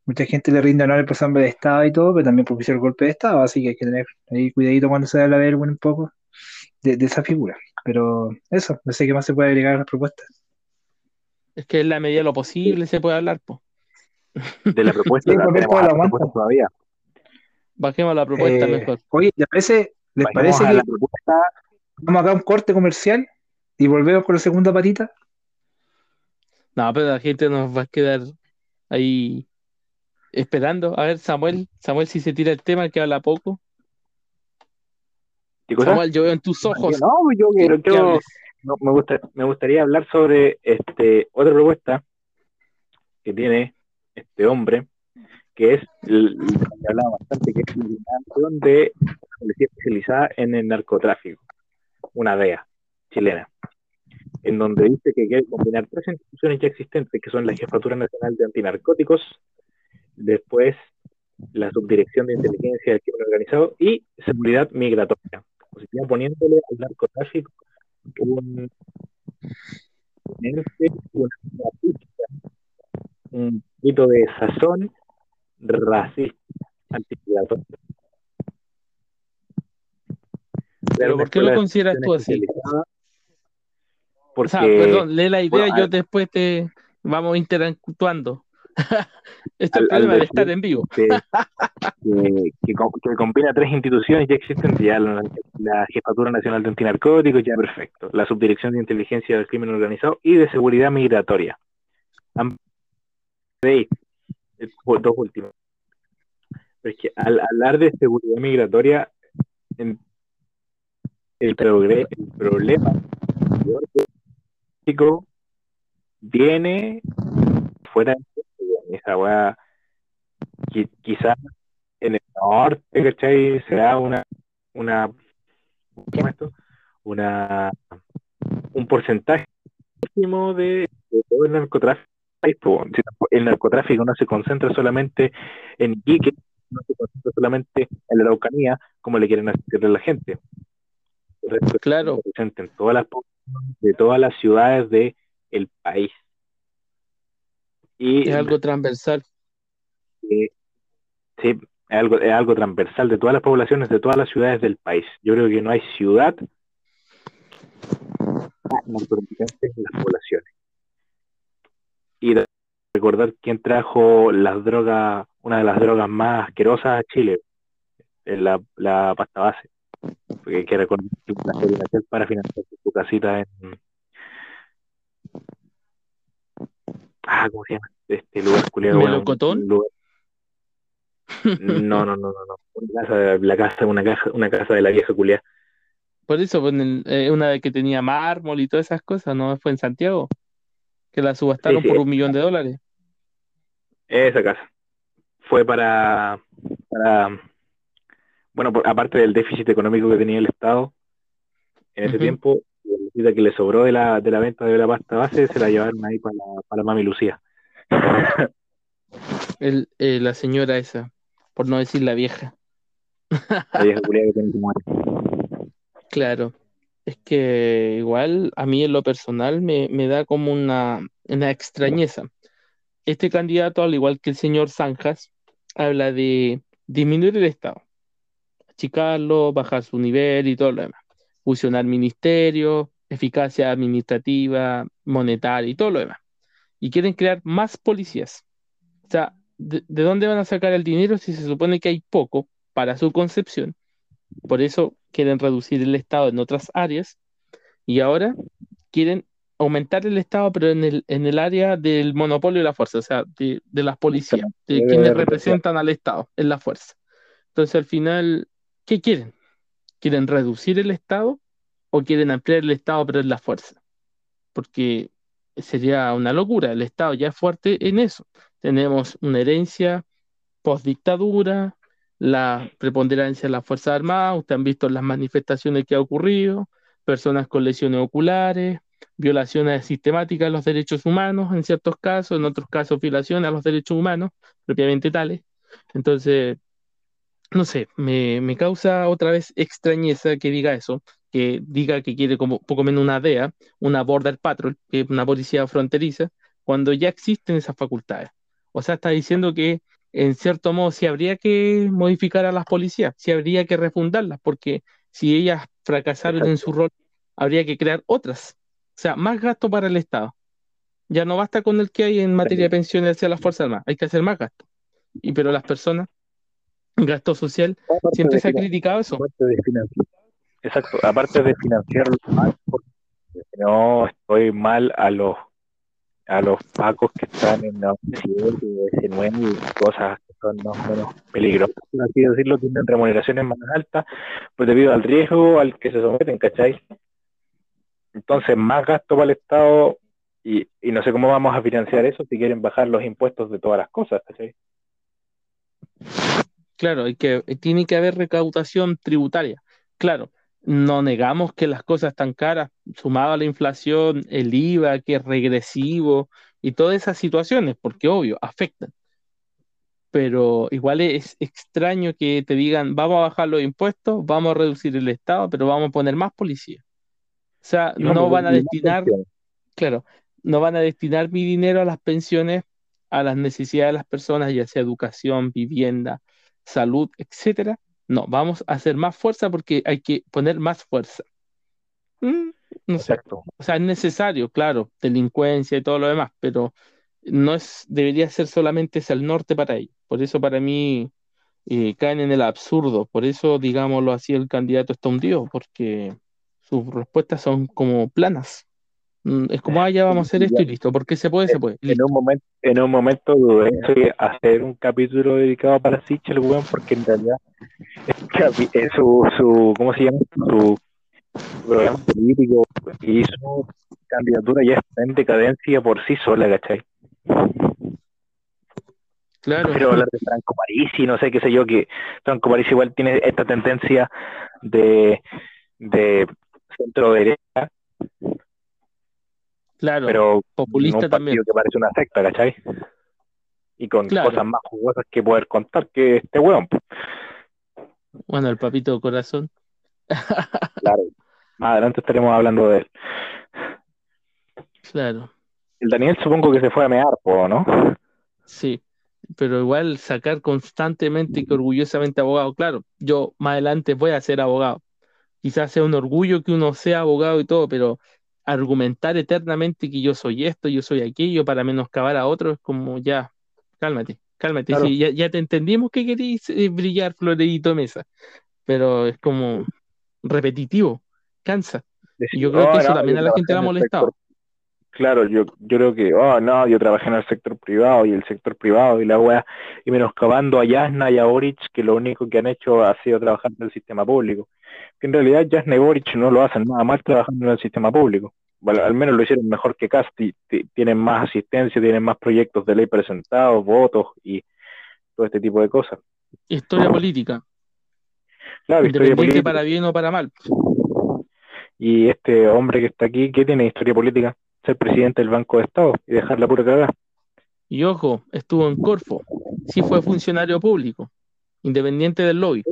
mucha gente le rinde honor por ser hombre de Estado y todo, pero también porque hizo el golpe de Estado, así que hay que tener ahí cuidadito cuando se habla de Elwin un poco de, de esa figura. Pero eso, no sé qué más se puede agregar a las propuestas. Es que en la medida de lo posible se puede hablar, pues. De la propuesta, Sí, tenemos la todavía. Bajemos la propuesta Eh, mejor. Oye, ¿les parece, les parece que la propuesta. vamos acá a un corte comercial y volvemos con la segunda patita? No, pero la gente nos va a quedar ahí esperando. A ver, Samuel, Samuel, si se tira el tema, que habla poco. Samuel, yo veo en tus ojos No, yo quiero, que. No, me, gusta, me gustaría hablar sobre este otra propuesta que tiene este hombre, que es el, que hablaba bastante, que es la creación de una policía especializada en el narcotráfico, una DEA chilena, en donde dice que quiere combinar tres instituciones ya existentes, que son la Jefatura Nacional de Antinarcóticos, después la Subdirección de Inteligencia del Crimen Organizado y Seguridad Migratoria. ya poniéndole al narcotráfico un, un poquito de sazón racista, antimigratorio. ¿Pero por qué lo consideras tú así? Porque, o sea, perdón, lee la idea y yo después te vamos interactuando. Esto es el problema de estar en vivo. Que, que, combina tres instituciones ya existen, ya la, Jefatura Nacional de Antinarcóticos, ya perfecto. La Subdirección de Inteligencia del Crimen Organizado y de Seguridad Migratoria. Sí, dos últimos. Pero es que al hablar de seguridad migratoria, el, el problema viene fuera de esa weá. Quizás en el norte, ¿cachai? Será una, una, ¿cómo esto? Una, un porcentaje máximo de, todo el narcotráfico. El narcotráfico no se concentra solamente en Iquique, no se concentra solamente en la Araucanía, como le quieren hacer a la gente. Claro. En todas las de todas las ciudades del el país. Y, es algo transversal. sí, es algo, es algo transversal de todas las poblaciones, de todas las ciudades del país. Yo creo que no hay ciudad narcotraficantes en las poblaciones. Y recordar quién trajo las drogas, una de las drogas más asquerosas a Chile, la, la pasta base. Porque hay que recordar que para financiar su casita en. Ah, ¿cómo se llama? Este lugar culiado. ¿Melocotón? Lugar... No, no, no, no, no. Una casa, la casa, una, caja, una casa de la vieja culiada. Por eso, pues, eh, una vez que tenía mármol y todas esas cosas, ¿no? Fue en Santiago, que la subastaron por un millón de dólares. Esa casa. Fue para, para bueno, aparte del déficit económico que tenía el Estado en ese tiempo, la que le sobró de la, de la venta de la pasta base se la llevaron ahí para la, para mami Lucía. El, eh, la señora esa, por no decir la vieja. La vieja que tiene que Claro, es que igual a mí en lo personal me, me da como una, una extrañeza. Este candidato, al igual que el señor Zanjas, habla de disminuir el Estado achicarlo, bajar su nivel y todo lo demás. Fusionar ministerios, eficacia administrativa, monetaria y todo lo demás. Y quieren crear más policías. O sea, ¿de, dónde van a sacar el dinero si se supone que hay poco para su concepción? Por eso quieren reducir el Estado en otras áreas y ahora quieren aumentar el Estado, pero en el, en el área del monopolio de la fuerza, o sea, de, de las policías, de quienes representan al Estado en la fuerza. Entonces, al final, ¿Qué quieren? ¿Quieren reducir el Estado o quieren ampliar el Estado pero la fuerza? Porque sería una locura. El Estado ya es fuerte en eso. Tenemos una herencia post-dictadura, la preponderancia de las Fuerzas Armadas, ustedes han visto las manifestaciones que ha ocurrido, personas con lesiones oculares, violaciones sistemáticas a los derechos humanos en ciertos casos, en otros casos violaciones a los derechos humanos propiamente tales. Entonces, no sé, me, me, causa otra vez extrañeza que diga eso, que diga que quiere como poco menos una DEA, una Border Patrol, que es una policía fronteriza, cuando ya existen esas facultades. O sea, está diciendo que en cierto modo sí habría que modificar a las policías, sí habría que refundarlas, porque si ellas fracasaron en su rol, habría que crear otras. O sea, más gasto para el Estado. Ya no basta con el que hay en materia de pensiones hacia las Fuerzas Armadas, hay que hacer más gasto. Y pero las personas gasto social, siempre se ha criticado eso. Exacto, aparte de financiarlo mal, porque no estoy mal a los a los pacos que están en la universidad y cosas que son más o menos peligrosas, por así decirlo, tienen remuneraciones más altas, pues debido al riesgo al que se someten, ¿cachai? Entonces, más gasto para el Estado y, y no sé cómo vamos a financiar eso si quieren bajar los impuestos de todas las cosas, ¿cachai? Claro, hay que, tiene que haber recaudación tributaria. Claro, no negamos que las cosas están caras, sumado a la inflación, el IVA que es regresivo y todas esas situaciones, porque obvio, afectan. pero igual es extraño que te digan, vamos a bajar los impuestos, vamos a reducir el Estado, pero vamos a poner más policía. O sea, Y no vamos a van a destinar, claro, no van a destinar mi dinero a las pensiones, a las necesidades de las personas, ya sea educación, vivienda, salud, etcétera. No, vamos a hacer más fuerza porque hay que poner más fuerza. Mm, no sé. Exacto. O sea, es necesario, claro, delincuencia y todo lo demás, pero no es, debería ser solamente hacia el norte para ellos. Por eso para mí eh, caen en el absurdo. Por eso, digámoslo así, el candidato está hundido, porque sus respuestas son como planas. Mm, Es como, ah, ya vamos a hacer esto y listo. Porque se puede, se puede. En un momento, en un momento dudé de hacer un capítulo dedicado para Sichel, weón, porque en realidad es, es su, su, ¿cómo se llama? Su programa político y su candidatura ya está en decadencia por sí sola, ¿cachai? Claro, Quiero hablar de Franco Parisi, no sé qué sé yo, que Franco Parisi igual tiene esta tendencia de, de centro derecha, claro. pero Populista un partido también. que parece una secta, ¿cachai? Y con Claro. cosas más jugosas que poder contar que este weón. Bueno, el papito corazón. Claro. Más adelante estaremos hablando de él. Claro, El Daniel supongo que se fue a mear, ¿no? sí. Pero igual sacar constantemente y que orgullosamente abogado. Claro, yo más adelante voy a ser abogado. Quizás sea un orgullo que uno sea abogado y todo, pero argumentar eternamente que yo soy esto, yo soy aquello para menoscabar a otros es como ya, cálmate, cálmate. Claro. Sí, ya, ya te entendimos que querís eh, brillar, Florerito Mesa, pero es como repetitivo, cansa. Y yo creo que eso no, también a la gente le ha el molestado. Claro, yo, yo creo que, oh, no, yo trabajé en el sector privado y el sector privado y la weá, y menoscabando a Yasna y a Boric, que lo único que han hecho ha sido trabajar en el sistema público. Que en realidad Yasna y Boric no lo hacen nada mal trabajando en el sistema público. Bueno, al menos lo hicieron mejor que Casti, ti- tienen más asistencia, tienen más proyectos de ley presentados, votos y todo este tipo de cosas. Historia política, Claro, historia política. para bien o para mal. Y este hombre que está aquí, ¿qué tiene historia política? Ser presidente del Banco de Estado y dejar la pura cagada. Y ojo, estuvo en Corfo, sí fue funcionario público, independiente del lobby,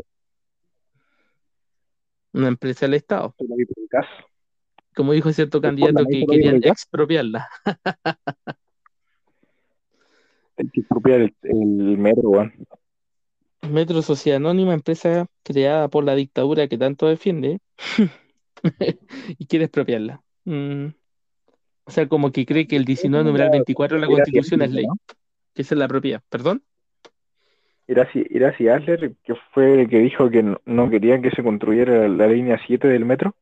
una empresa del Estado. Como dijo cierto candidato que querían expropiarla. Hay que expropiar el, el metro, weón. Metro Sociedad Anónima, empresa creada por la dictadura que tanto defiende, y quiere expropiarla. Mm. O sea, como que cree que el 19 numeral 24 de la Constitución es ley, ¿no? que esa es la propiedad. ¿Perdón? Iracy Adler, que fue el que dijo que no, no quería que se construyera la línea 7 del metro.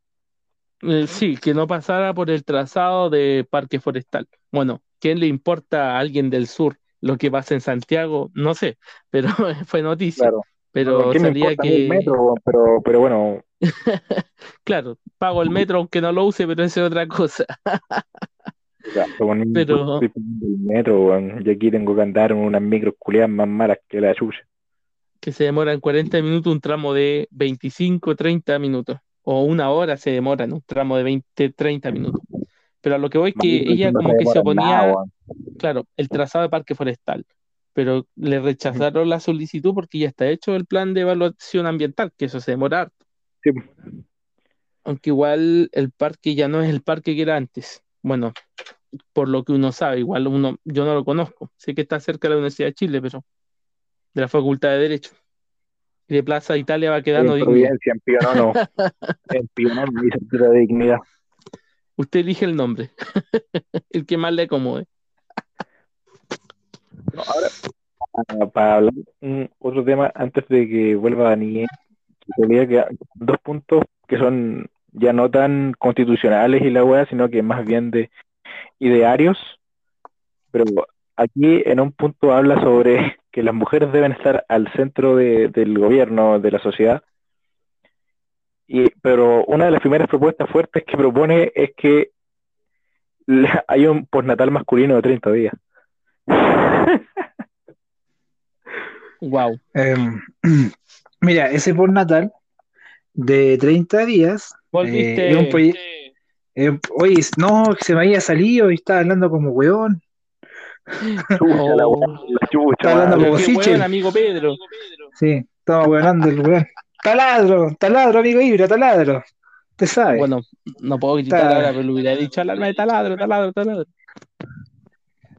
Eh, sí, que no pasara por el trazado de Parque Forestal. Bueno, ¿quién le importa a alguien del sur lo que pasa en Santiago? No sé, pero fue noticia. Claro. Pero ¿Qué me salía que, metro, pero bueno, claro, pago el metro aunque no lo use, pero esa es otra cosa. Pero- metro. Y aquí tengo que andar en unas micros culiadas más malas que la chucha. que se demora en 40 minutos un tramo de 25, 30 minutos. O una hora se demora en un tramo de 20, 30 minutos. Pero a lo que voy es que ella no como que se oponía, nada, claro, el trazado de parque forestal. Pero le rechazaron la solicitud porque ya está hecho el plan de evaluación ambiental, que eso se demora harto. Sí, Aunque igual el parque ya no es el parque que era antes. Bueno, por lo que uno sabe, igual uno, yo no lo conozco. Sé que está cerca de la Universidad de Chile, pero de la Facultad de Derecho. Y de Plaza Italia va quedando en dignidad. En Pionono. en Pionono de dignidad. Usted elige el nombre, el que más le acomode. No, ahora, para, para hablar otro tema antes de que vuelva Daniel, quedan dos puntos que son ya no tan constitucionales y la weá, sino que más bien de idearios. Pero aquí en un punto habla sobre que las mujeres deben estar al centro de- del gobierno, de la sociedad. Y, pero una de las primeras propuestas fuertes que propone es que hay un postnatal masculino de 30 días. Wow. Em, mira, ese por Natal de 30 días. Volviste. eh, es un proye- eh, oye, no, que se me había salido y estaba hablando como weón. Oh. weá, la Chucha, Está hablando como Sichel. weón, amigo Pedro. Sí, estamos weonando el weón. Taladro, taladro, amigo Ibra, taladro. Usted sabe. Bueno, no puedo gritar ahora, pero le hubiera dicho alarma de taladro, taladro, taladro.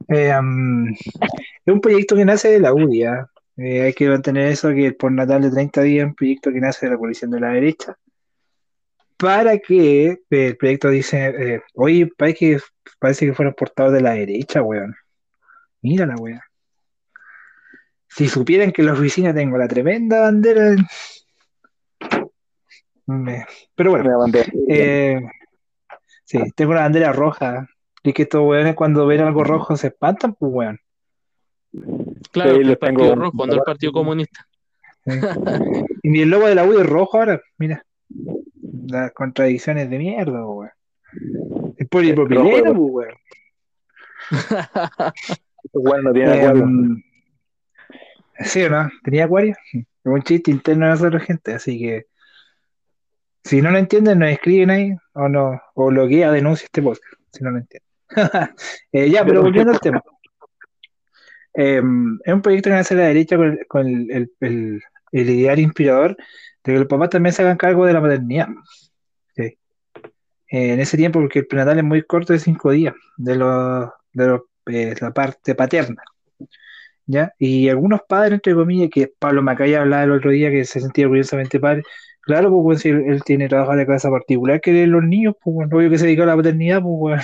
Eh, um, es un proyecto que nace de la UDI, ¿ah? Eh, hay que mantener eso, que el postnatal de 30 días es un proyecto que nace de la coalición de la derecha, para que eh, el proyecto dice, eh, oye, parece que, parece que fueron portados de la derecha, weón. Mira la weón. Si supieran que en la oficina tengo la tremenda bandera. Me- Pero bueno. Mandé. Eh, sí, tengo una bandera roja. Y que estos weones cuando ven algo rojo se espantan, pues weón. Claro, el tengo Partido un- Rojo, no el Partido Comunista. Y el logo de la U es rojo ahora, mira. Las contradicciones de mierda, pues, weón. Es polipropileno, pues weón. Bueno, no tiene acuerdo. Em, sí o no, tenía acuario. Es un chiste interno de nosotros, gente, así que si no lo entienden, nos escriben ahí o no, o lo que denuncia este post, si no lo entienden. Eh, ya, pero volviendo al tema. Em, es un proyecto que nace a la derecha con, el, con el, el- el- el ideal inspirador de que los papás también se hagan cargo de la maternidad. Sí. Eh, en ese tiempo, porque el prenatal es muy corto de cinco días, de, los, de los, eh, la parte paterna. ¿Ya? Y algunos padres, entre comillas, que Pablo Macaya hablaba el otro día que se sentía orgullosamente padre, claro, pues bueno, si él, él tiene trabajo de casa particular que de los niños, pues bueno, obvio que se dedica a la paternidad, pues bueno,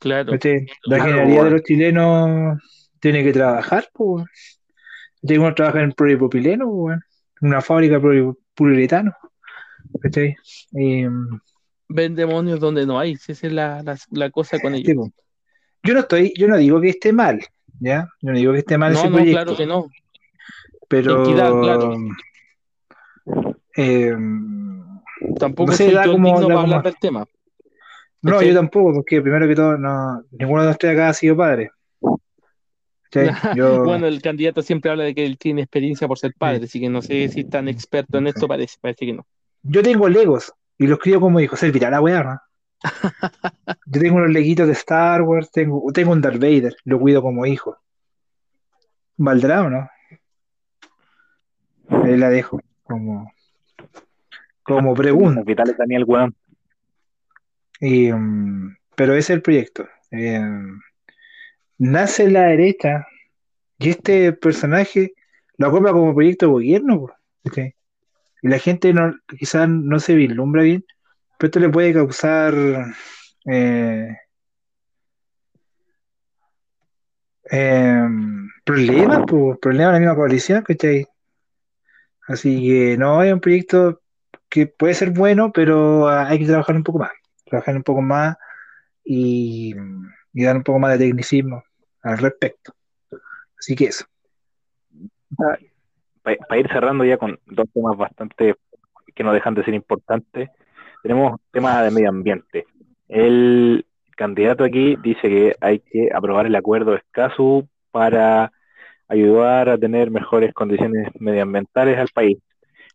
Claro. ¿cachai? la Claro, generalidad de los chilenos tiene que trabajar, pues bueno. ¿Cachai? Uno trabaja en pues bueno, en una fábrica poliuretano, ¿cachai? Mm, Ven demonios donde no hay, si esa es la, la, la cosa con ellos. pues. Yo no estoy, yo no digo que esté mal, ¿ya? Yo no digo que esté mal No, ese no, proyecto. claro que no. Pero Equidad, claro. eh, Tampoco No soy da como- digno da para hablar como- del tema. no, yo tampoco, porque primero que todo, no, ninguno de los tres acá ha sido padre. Bueno, el candidato siempre habla de que él tiene experiencia por ser padre, así que no sé si es tan experto en esto, parece, parece que no. yo tengo Legos y los crío como hijos. Servirá la weá, ¿no? Yo tengo unos leguitos de Star Wars, tengo, tengo un Darth Vader, lo cuido como hijo. ¿Valdrá o no? Ahí la dejo como, como pregunta. Hospitales Daniel, weón. Y, mm, pero ese es el proyecto. Eh, nace la derecha y este personaje lo compra como proyecto de gobierno. ¿cachai? Y la gente no, quizás no se vislumbra bien, pero esto le puede causar eh, eh, problemas, problemas en la misma coalición, ¿cachai? Así que no, es un proyecto que puede ser bueno, pero ah, hay que trabajar un poco más trabajar un poco más y, y dar un poco más de tecnicismo al respecto. Así que eso. Para ir cerrando ya con dos temas bastante que no dejan de ser importantes, tenemos temas de medio ambiente. El candidato aquí dice que hay que aprobar el acuerdo escaso para ayudar a tener mejores condiciones medioambientales al país.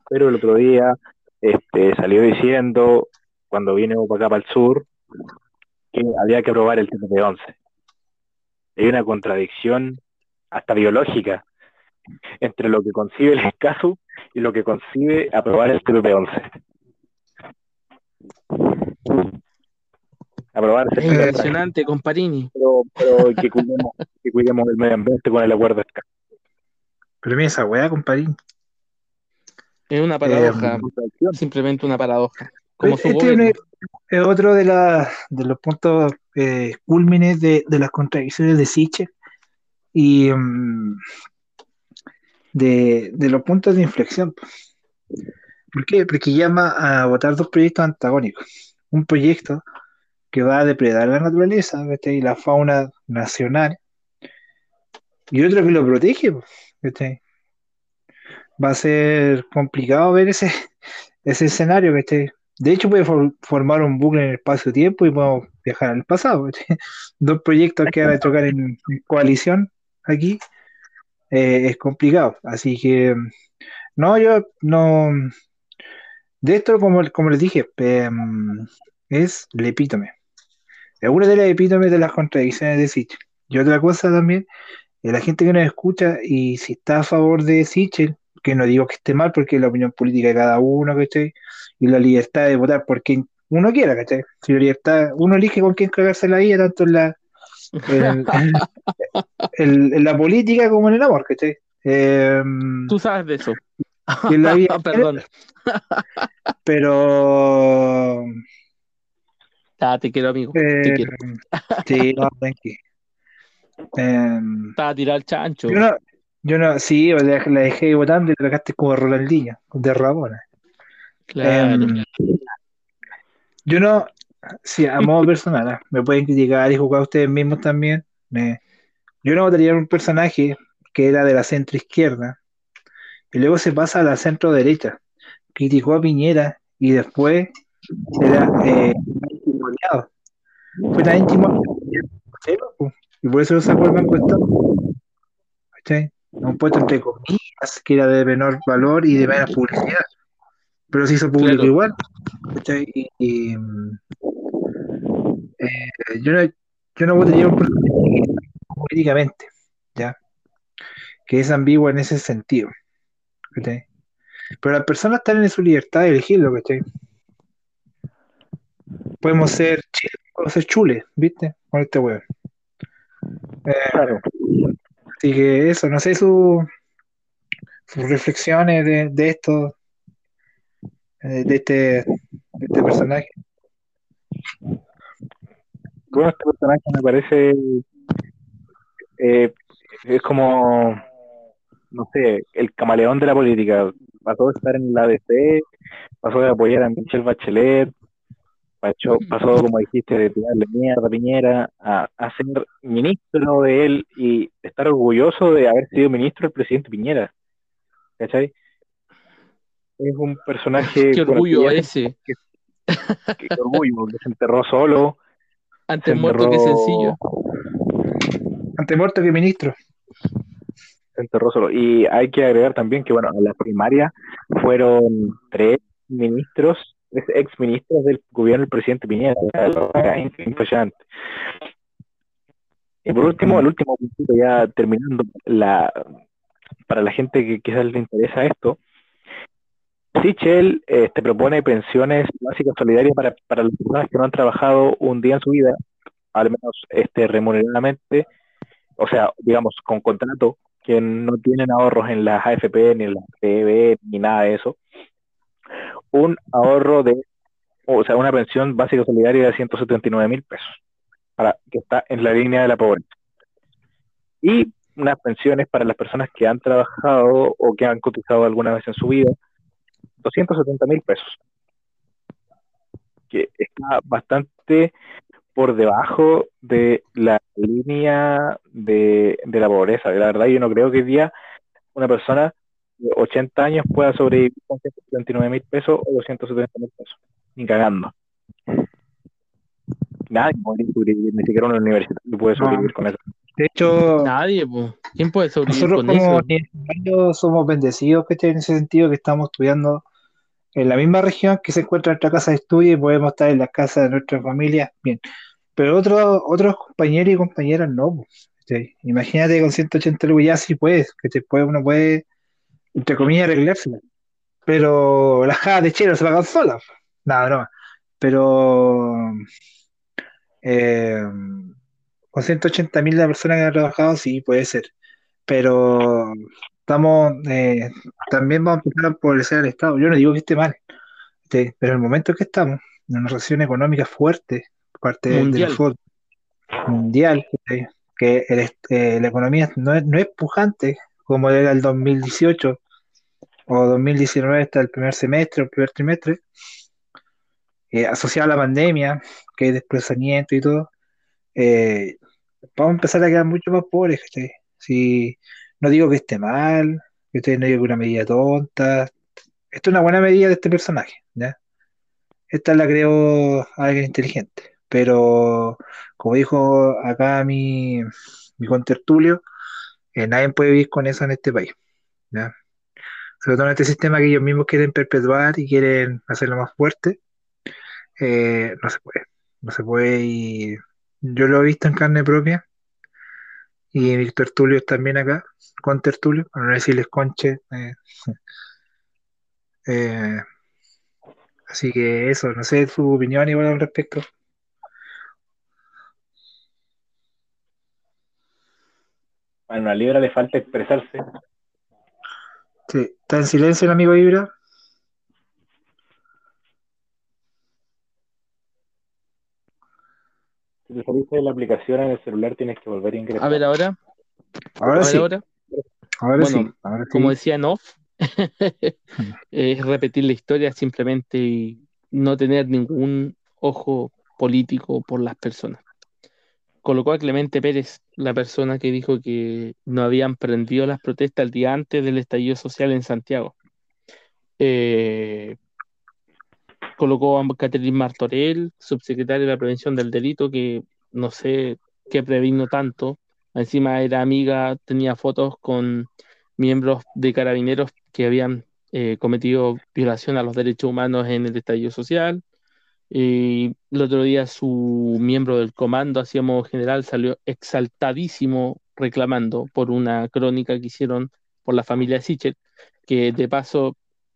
Pero el otro día este, salió diciendo, cuando vine para acá para el sur, que había que aprobar el TPP-11. Hay una contradicción hasta biológica entre lo que concibe el escaso y lo que concibe aprobar el TPP-11. Aprobar Es impresionante, comparini. pero, pero que, cuidemos, que cuidemos el medio ambiente con el acuerdo escaso. Pero mira esa weá, compadrín. Es una paradoja, Eh, simplemente una paradoja. Como su Este es es otro de, la, de los puntos eh, cúlmines de, de las contradicciones de Siche y mm, de, de los puntos de inflexión. ¿Por qué? Porque llama a votar dos proyectos antagónicos. Un proyecto que va a depredar la naturaleza y la fauna nacional y otro que lo protege. Va a ser complicado ver ese, ese escenario. De hecho, puede for- formar un bucle en el espacio-tiempo y podemos viajar al pasado. Dos proyectos que van a tocar en, coalición aquí eh, es complicado. Así que, no, yo no. De esto, como, como les dije, em, es el epítome. Es una de las epítomes de las contradicciones de Sitch. Y otra cosa también eh, la gente que nos escucha y si está a favor de Sichel, que no digo que esté mal porque es la opinión política de cada uno, ¿cachai? Y la libertad de votar por quien uno quiera, ¿cachai? Si la libertad, uno elige con quién cagarse la vida, tanto en la, en, en- en la política como en el amor, ¿cachai? Em, Tú sabes de eso. la vida Perdón. pero Ah, te quiero, amigo. Te eh, quiero. sí, no. Em, Estaba a tirar el chancho. yo no, yo no, sí, la, la dejé votando y la sacaste como Rolandinho, de Rabona. Claro. Em, yo no, sí, a modo personal, ah, me pueden criticar y jugar ustedes mismos también. me- yo no votaría en un personaje que era de la centro izquierda y luego se pasa a la centro derecha. Criticó a Piñera y después era eh, intimoneado. Fue tan po, y por eso lo sacó el Banco Estado. ¿Cachai? Un puesto entre comillas que era de menor valor y de menos publicidad, pero se hizo público Claro. igual. ¿cachai? Y, y, eh, yo, no, yo no votaría por políticamente, ¿ya? Que es ambiguo en ese sentido. ¿cachai? Pero las personas están en su libertad de elegirlo, ¿cachai? Podemos ser chiles, podemos ser chules, ¿viste? Con este weón. Eh, Claro. Así que eso, no sé su, sus reflexiones de, de esto, eh, de este, de este personaje. Bueno, este personaje me parece eh, es como, no sé, el camaleón de la política. Pasó de estar en la ADC, pasó de apoyar a Michelle Bachelet, pasó, pasó como dijiste, de tirarle mierda a Piñera, a, a ser ministro de él y estar orgulloso de haber sido ministro del presidente Piñera. ¿Cachai? Es un personaje Qué orgullo que ese. se- qué orgullo, que se enterró solo. se Antes muerto que enterró- sencillo. Ante muerto que ministro. se enterró solo. Y hay que agregar también que, bueno, en la primaria fueron tres ministros, ex ministros del gobierno del presidente Piñera. Impresionante. Y por último, el último puntito, ya terminando, la, para la gente que quizás le interesa esto, Sichel te propone pensiones básicas solidarias para, para las personas que no han trabajado un día en su vida, al menos este, remuneradamente, o sea, digamos, con contrato, que no tienen ahorros en las AFP, ni en las PB, ni nada de eso, un ahorro de, o sea, una pensión básica solidaria de 179 mil pesos, para, que está en la línea de la pobreza. Y unas pensiones para las personas que han trabajado o que han cotizado alguna vez en su vida, 270 mil pesos, que está bastante por debajo de la línea de, de la pobreza. La verdad, yo no creo que hoy día una persona 80 años pueda sobrevivir con 179 mil pesos o 270 mil pesos, ni cagando. Nadie puede sobrevivir, ni siquiera un universitario puede sobrevivir No. con eso. De hecho, Nadie, po. ¿Quién puede sobrevivir nosotros con como eso? somos bendecidos ¿cachai? en ese sentido que estamos estudiando en la misma región que se encuentra nuestra casa de estudio y podemos estar en la casa de nuestra familia, bien. Pero otros otros compañeros y compañeras no. pues. Imagínate con 180 lucas ya sí puedes, que te puede, uno puede, entre comillas, arreglársela. Pero las cajas de chelo se pagan solas. Nada, broma. Pero eh, con 180 mil la persona que ha trabajado, sí, puede ser. Pero estamos, eh, también vamos a empezar a empobrecer al Estado. Yo no digo que esté mal, ¿sí? pero en el momento en que estamos, en una recesión económica fuerte, por parte Mundial. del fútbol mundial, que el eh, la economía no es, no es pujante como era el 2018 o 2019 hasta el primer semestre o primer trimestre, eh, asociado a la pandemia, que hay desplazamiento y todo, eh, vamos a empezar a quedar mucho más pobres. Si, no digo que esté mal, que usted no digo que una medida tonta. Esto es una buena medida de este personaje, ¿ya? Esta la creó alguien inteligente. Pero, como dijo acá mi, mi contertulio, eh, nadie puede vivir con eso en este país, ¿ya? Sobre todo en este sistema que ellos mismos quieren perpetuar y quieren hacerlo más fuerte, eh, no se puede. No se puede y yo lo he visto en carne propia Y Víctor Tulio también acá, con Tertulio, para no decirles conche. eh, eh, así que eso, no sé su opinión igual al respecto. A una libra le falta expresarse. Sí, está en silencio el amigo Ibra. Si te saliste de la aplicación en el celular, tienes que volver a ingresar. A ver ahora, Ahora a ver sí, ahora. ahora Bueno, sí, ahora sí. Como decía en off, es repetir la historia simplemente y no tener ningún ojo político por las personas. Colocó a Clemente Pérez, la persona que dijo que no habían prendido las protestas el día antes del estallido social en Santiago. Eh, colocó a Catherine Martorell, subsecretaria de la Prevención del Delito, que no sé qué previno tanto. Encima era amiga, tenía fotos con miembros de carabineros que habían eh, cometido violación a los derechos humanos en el estallido social. El otro día su miembro del comando, así modo general, salió exaltadísimo reclamando por una crónica que hicieron por la familia Sichel, que de paso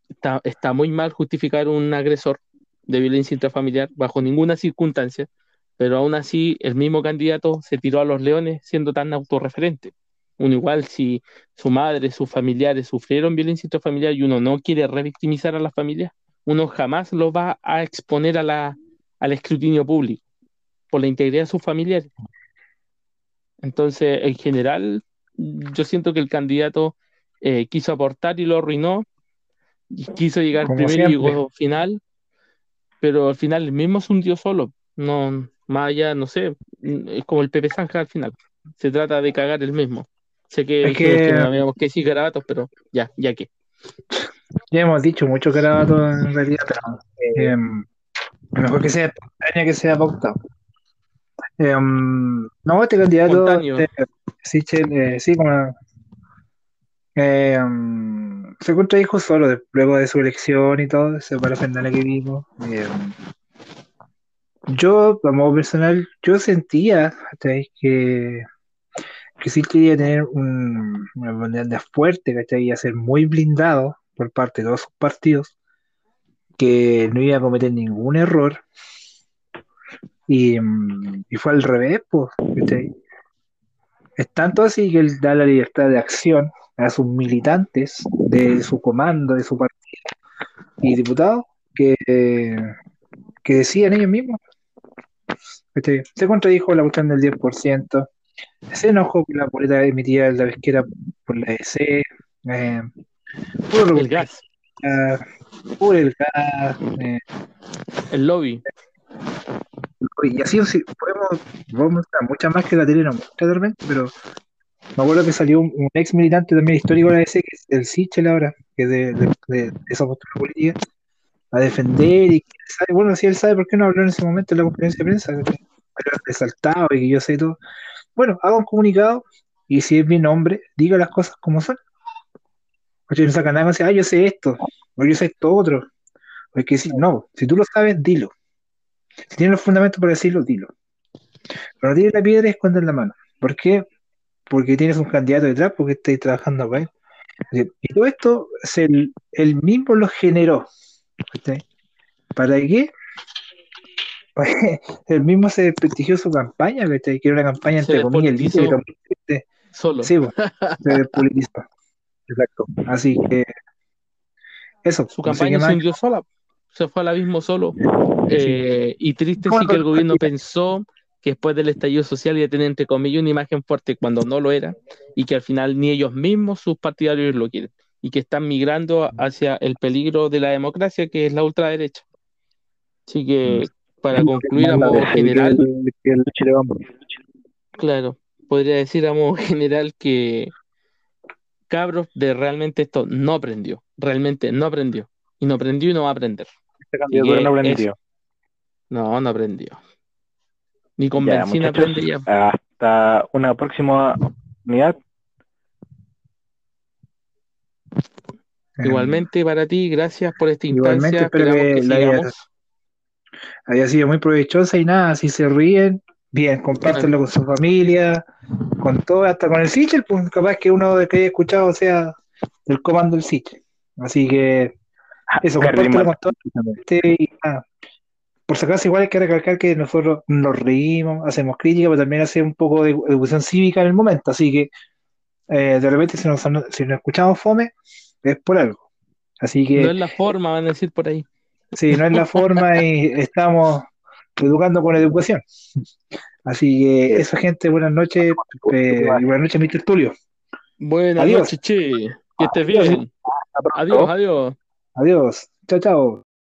está, está muy mal justificar un agresor de violencia intrafamiliar bajo ninguna circunstancia, pero aún así el mismo candidato se tiró a los leones siendo tan autorreferente. Uno igual si su madre, sus familiares sufrieron violencia intrafamiliar y uno no quiere revictimizar a la familia, uno jamás lo va a exponer a la, al escrutinio público por la integridad de sus familiares. Entonces, en general, yo siento que el candidato eh, quiso aportar y lo arruinó, y quiso llegar Como primero y siempre. llegó final, pero al final el mismo se hundió solo. No, más allá, no sé, es como el Pepe Zanja al final. Se trata de cagar el mismo. Sé que Es que que- no habíamos que decir garabatos, pero ya, ya que. Ya hemos dicho mucho carabato en realidad, pero em, mejor que sea espontánea que sea pautado. Em, no, este candidato, este, eh, sí, como em, se contradijo solo de- luego de su elección y todo, ese parafernalia que vimos. Em, yo, a modo personal, yo sentía que, que Sichel iba a tener un, una bandera fuerte, ¿cachai? A ser muy blindado por parte de todos sus partidos, que no iba a cometer ningún error. Y, mm, y fue al revés, pues. Es tanto así que él da la libertad de acción a sus militantes de su comando, de su partido y diputados que, que decían ellos mismos. ¿cachai? Se contradijo la cuestión del 10%, se enojó por la boleta emitida la vez que era por la EC, eh, puro El gas, el gas, eh, el lobby. y así sí, podemos, podemos mostrar muchas más que la tele no muestra de repente, pero me acuerdo que salió un, un ex militante también histórico de la DC, que es el Sichel ahora, que es de, de, de- de esa postura política, a defender y que sabe, bueno, si él sabe por qué no habló en ese momento en la conferencia de prensa, pero resaltado y que yo sé todo. Bueno, haga un comunicado y si es bien hombre, diga las cosas como son. Oye, no saca nada más, ah, yo sé esto, o yo sé esto otro. Porque si, no, si tú lo sabes, dilo. Si tienes los fundamentos para decirlo, dilo. Pero no tienes la piedra y escondes la mano. ¿Por qué? Porque tienes un candidato detrás, porque estás trabajando para él. Y todo esto, se, él, él mismo lo generó. ¿Para qué? Para que él mismo se desprestigió su campaña, ¿cachai? que era una campaña Se entre comillas lícita, muy triste. Solo. Sí, pues, se despolitizó. Exacto. Así que eso. Su campaña se hundió sola, se fue al abismo solo. Eh, y triste sí que el gobierno pensó que después del estallido social iba a tener, entre comillas, una imagen fuerte cuando no lo era, y que al final ni ellos mismos, sus partidarios, lo quieren, y que están migrando hacia el peligro de la democracia, que es la ultraderecha. Así que, para concluir a modo general. Claro, podría decir a modo general que cabros de realmente esto no aprendió, realmente no aprendió, y no aprendió y no va a aprender. Este candidatura no aprendió. No, no aprendió. Ni con Ya, benzina ya. hasta una próxima unidad. Eh, Igualmente para ti, gracias por esta Igualmente, instancia. espero Esperamos que que la haya- sigamos. haya sido muy provechosa y nada, si se ríen, bien, compártelo con su familia, con todo, hasta con el Sichel, pues capaz que uno de que haya escuchado sea el comando del Sichel. Así que eso, Henry compártelo con todo y. Por si acaso, igual hay que recalcar que nosotros nos reímos, hacemos crítica, pero también hacemos un poco de educación cívica en el momento. Así que eh, de repente, si nos, si nos escuchamos fome, es por algo. Así que No es la forma, van a decir por ahí. Sí, no es la forma y estamos educando con educación. Así que eso, gente, buenas noches eh, y buenas noches, Mr. Tulio. Buenas Adiós. noches, che. Que estés bien. Adiós, adiós. Adiós. Chao, chao.